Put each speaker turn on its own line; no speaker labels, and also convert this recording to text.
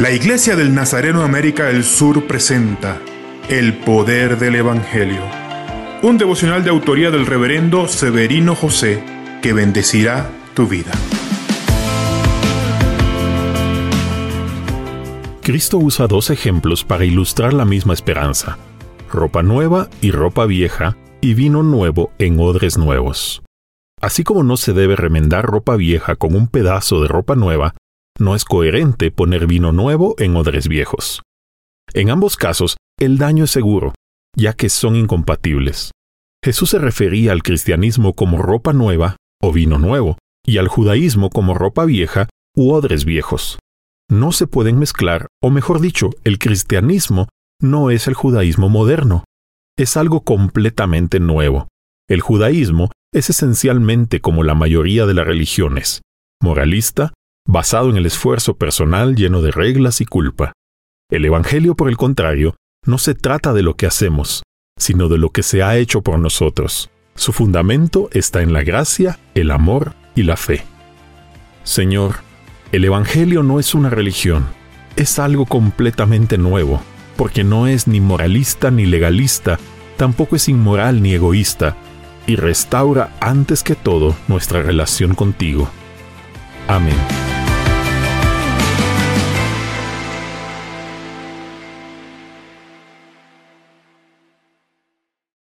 La Iglesia del Nazareno América del Sur presenta El Poder del Evangelio, un devocional de autoría del reverendo Severino José que bendecirá tu vida.
Cristo usa dos ejemplos para ilustrar la misma esperanza, ropa nueva y ropa vieja, y vino nuevo en odres nuevos. Así como no se debe remendar ropa vieja con un pedazo de ropa nueva, no es coherente poner vino nuevo en odres viejos. En ambos casos, el daño es seguro, ya que son incompatibles. Jesús se refería al cristianismo como ropa nueva o vino nuevo, y al judaísmo como ropa vieja u odres viejos. No se pueden mezclar, o mejor dicho, el cristianismo no es el judaísmo moderno. Es algo completamente nuevo. El judaísmo es esencialmente como la mayoría de las religiones, moralista, basado en el esfuerzo personal lleno de reglas y culpa. El Evangelio, por el contrario, no se trata de lo que hacemos, sino de lo que se ha hecho por nosotros. Su fundamento está en la gracia, el amor y la fe. Señor, el Evangelio no es una religión, es algo completamente nuevo, porque no es ni moralista ni legalista, tampoco es inmoral ni egoísta, y restaura antes que todo nuestra relación contigo. Amén.